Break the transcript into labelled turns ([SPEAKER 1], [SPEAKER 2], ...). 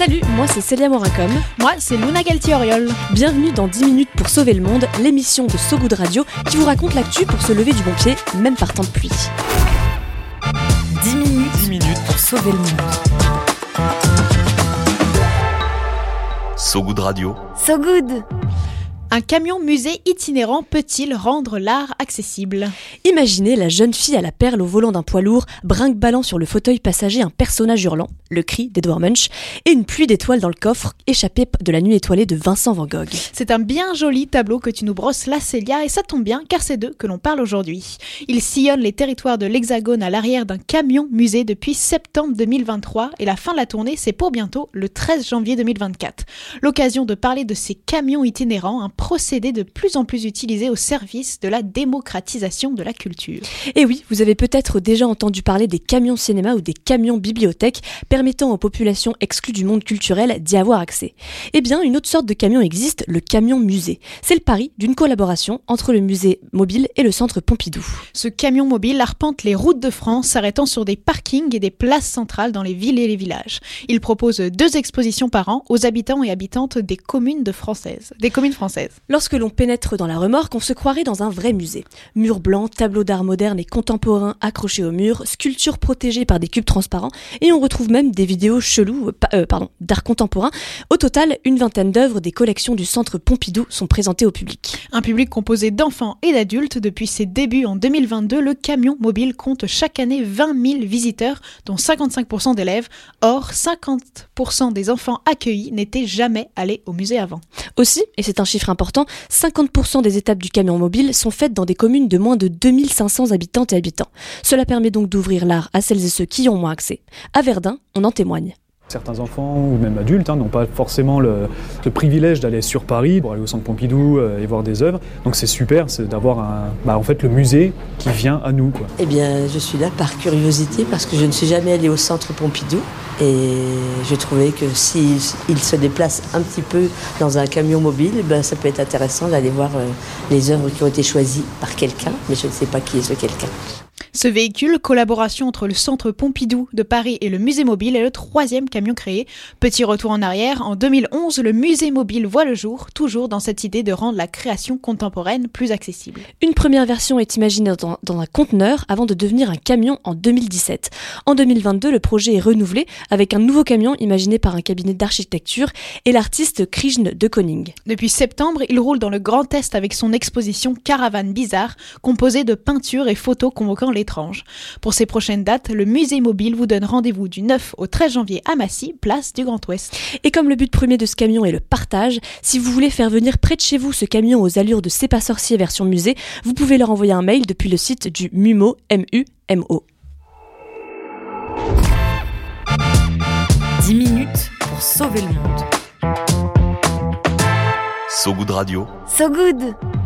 [SPEAKER 1] Salut, moi c'est Célia Moracom.
[SPEAKER 2] Moi c'est Luna Galtioriol.
[SPEAKER 1] Bienvenue dans 10 minutes pour sauver le monde, l'émission de So Good Radio qui vous raconte l'actu pour se lever du bon pied, même par temps de pluie.
[SPEAKER 3] 10 minutes, 10 minutes pour sauver le monde.
[SPEAKER 4] So Good Radio.
[SPEAKER 3] So Good
[SPEAKER 2] un camion musée itinérant peut-il rendre l'art accessible
[SPEAKER 1] Imaginez la jeune fille à la perle au volant d'un poids lourd, brinque-ballant sur le fauteuil passager un personnage hurlant, le cri d'Edward Munch, et une pluie d'étoiles dans le coffre, échappée de la nuit étoilée de Vincent Van Gogh.
[SPEAKER 2] C'est un bien joli tableau que tu nous brosses là, Célia, et ça tombe bien car c'est d'eux que l'on parle aujourd'hui. Ils sillonnent les territoires de l'Hexagone à l'arrière d'un camion musée depuis septembre 2023, et la fin de la tournée, c'est pour bientôt, le 13 janvier 2024. L'occasion de parler de ces camions itinérants, un procédé de plus en plus utilisé au service de la démocratisation de la culture.
[SPEAKER 1] Et oui, vous avez peut-être déjà entendu parler des camions cinéma ou des camions bibliothèques permettant aux populations exclues du monde culturel d'y avoir accès. Eh bien, une autre sorte de camion existe, le camion musée. C'est le pari d'une collaboration entre le musée mobile et le centre Pompidou.
[SPEAKER 2] Ce camion mobile arpente les routes de France, s'arrêtant sur des parkings et des places centrales dans les villes et les villages. Il propose deux expositions par an aux habitants et habitantes des communes de françaises, des communes françaises.
[SPEAKER 1] Lorsque l'on pénètre dans la remorque, on se croirait dans un vrai musée. Murs blancs, tableaux d'art modernes et contemporains accrochés au mur, sculptures protégées par des cubes transparents, et on retrouve même des vidéos cheloues, euh, euh, pardon, d'art contemporain. Au total, une vingtaine d'œuvres des collections du Centre Pompidou sont présentées au public.
[SPEAKER 2] Un public composé d'enfants et d'adultes. Depuis ses débuts en 2022, le camion mobile compte chaque année 20 000 visiteurs, dont 55% d'élèves. Or, 50% des enfants accueillis n'étaient jamais allés au musée avant.
[SPEAKER 1] Aussi, et c'est un chiffre important, Pourtant, 50% des étapes du camion mobile sont faites dans des communes de moins de 2500 habitantes et habitants. Cela permet donc d'ouvrir l'art à celles et ceux qui y ont moins accès. À Verdun, on en témoigne.
[SPEAKER 5] Certains enfants ou même adultes hein, n'ont pas forcément le, privilège d'aller sur Paris pour aller au centre Pompidou euh, et voir des œuvres. Donc c'est super d'avoir bah, en fait le musée qui vient à nous.
[SPEAKER 6] Eh bien, je suis là par curiosité parce que je ne suis jamais allée au centre Pompidou et je trouvais que s'il se déplace un petit peu dans un camion mobile, ben, ça peut être intéressant d'aller voir euh, les œuvres qui ont été choisies par quelqu'un, mais je ne sais pas qui est ce quelqu'un.
[SPEAKER 2] Ce véhicule, collaboration entre le Centre Pompidou de Paris et le Musée Mobile, est le troisième camion créé. Petit retour en arrière, en 2011, le Musée Mobile voit le jour, toujours dans cette idée de rendre la création contemporaine plus accessible.
[SPEAKER 1] Une première version est imaginée dans, un conteneur avant de devenir un camion en 2017. En 2022, le projet est renouvelé avec un nouveau camion imaginé par un cabinet d'architecture et l'artiste Krishn de Koning.
[SPEAKER 2] Depuis septembre, il roule dans le Grand Est avec son exposition Caravane Bizarre, composée de peintures et photos convoquant l'étrange. Pour ces prochaines dates, le musée mobile vous donne rendez-vous du 9 au 13 janvier à Massy, place du Grand Ouest.
[SPEAKER 1] Et comme le but premier de ce camion est le partage, si vous voulez faire venir près de chez vous ce camion aux allures de C'est pas sorcier version musée, vous pouvez leur envoyer un mail depuis le site du MUMO, M-U-M-O.
[SPEAKER 3] 10 minutes pour sauver le monde.
[SPEAKER 4] So Good Radio.
[SPEAKER 3] So Good